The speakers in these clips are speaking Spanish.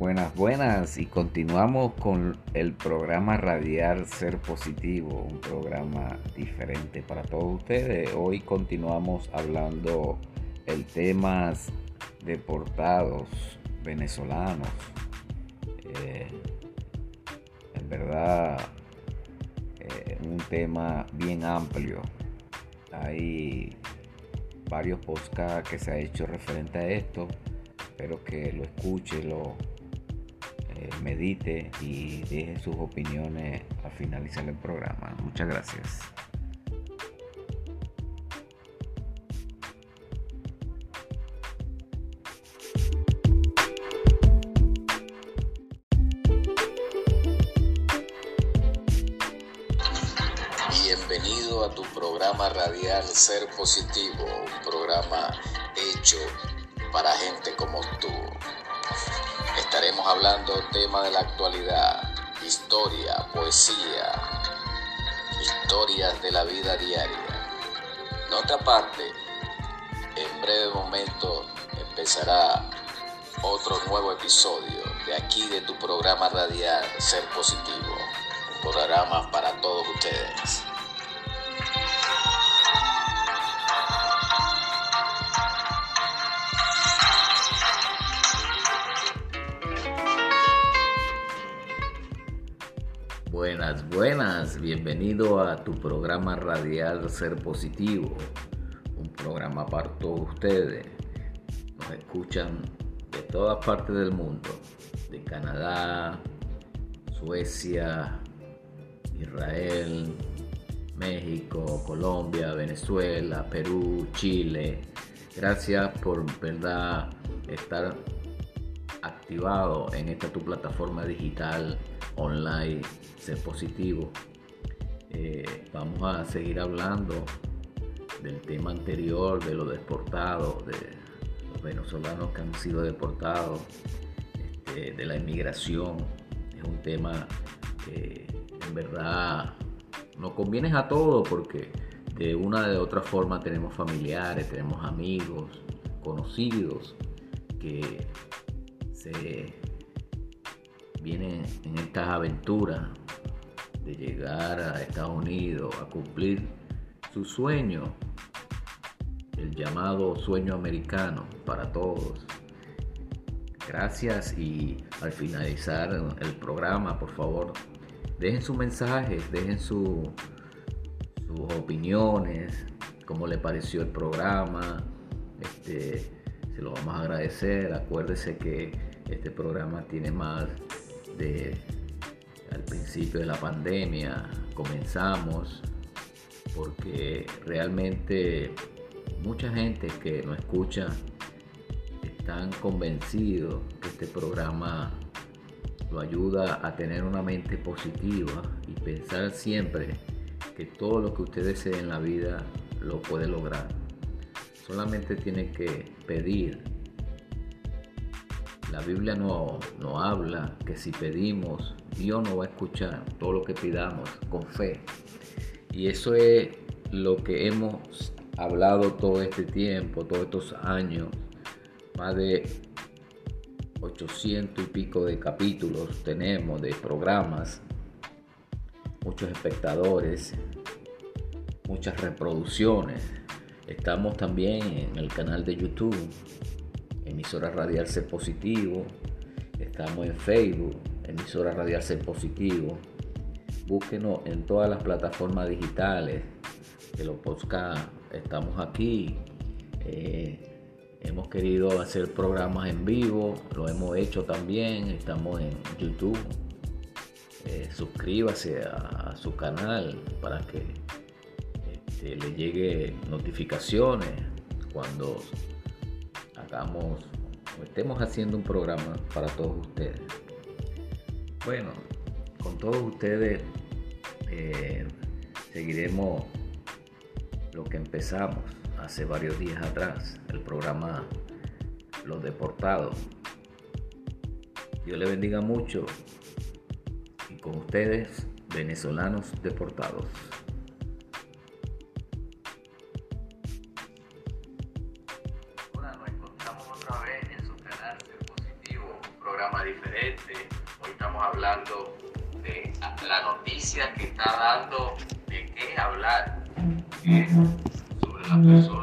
Buenas, buenas y continuamos con el programa Radial Ser Positivo, un programa diferente para todos ustedes. Hoy continuamos hablando el tema deportados venezolanos. Eh, en verdad, eh, un tema bien amplio. Hay varios podcasts que se ha hecho referente a esto. Espero que lo escuche, lo eh, medite y deje sus opiniones al finalizar el programa. Muchas gracias. Bienvenido a tu programa radial Ser Positivo, un programa hecho para gente como tú. Estaremos hablando temas de la actualidad, historia, poesía, historias de la vida diaria. No te aparte, en breve momento empezará otro nuevo episodio de aquí de tu programa radial Ser Positivo, un programa para todos ustedes. Buenas, bienvenido a tu programa radial Ser Positivo, un programa para todos ustedes. Nos escuchan de todas partes del mundo, de Canadá, Suecia, Israel, México, Colombia, Venezuela, Perú, Chile. Gracias por verdad estar activado en esta tu plataforma digital online ser positivo. Eh, vamos a seguir hablando del tema anterior, de los deportados, de los venezolanos que han sido deportados, este, de la inmigración. Es un tema que en verdad nos conviene a todos porque de una de otra forma tenemos familiares, tenemos amigos, conocidos que se vienen en estas aventuras de llegar a Estados Unidos a cumplir su sueño, el llamado sueño americano para todos. Gracias y al finalizar el programa, por favor, dejen sus mensajes, dejen sus opiniones, cómo le pareció el programa. Este, se lo vamos a agradecer. Acuérdese que este programa tiene más de al principio de la pandemia comenzamos porque realmente mucha gente que nos escucha están convencidos que este programa lo ayuda a tener una mente positiva y pensar siempre que todo lo que usted desee en la vida lo puede lograr. Solamente tiene que pedir la Biblia no, no habla que si pedimos, Dios nos va a escuchar todo lo que pidamos con fe. Y eso es lo que hemos hablado todo este tiempo, todos estos años, más de 800 y pico de capítulos tenemos de programas, muchos espectadores, muchas reproducciones. Estamos también en el canal de YouTube emisora radial Positivo. Estamos en Facebook, emisora radial Positivo. Búsquenos en todas las plataformas digitales de los podcasts. Estamos aquí. Eh, hemos querido hacer programas en vivo, lo hemos hecho también. Estamos en YouTube. Eh, suscríbase a, su canal para que este, le llegue notificaciones cuando hagamos estemos haciendo un programa para todos ustedes. Bueno, con todos ustedes eh, seguiremos lo que empezamos hace varios días atrás, el programa Los Deportados. Dios le bendiga mucho y con ustedes, venezolanos deportados. diferente. Hoy estamos hablando de la noticia que está dando de qué hablar sobre la persona.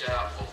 job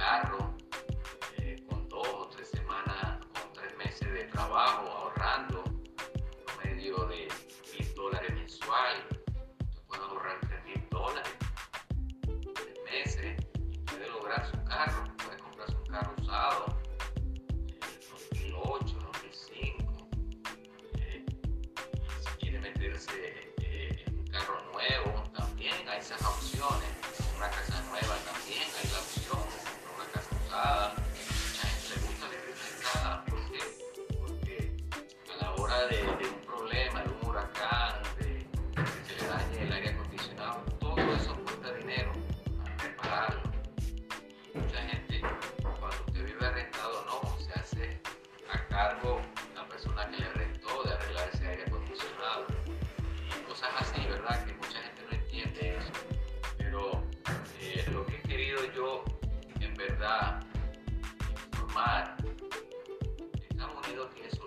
bad verdad informar, están unidos que es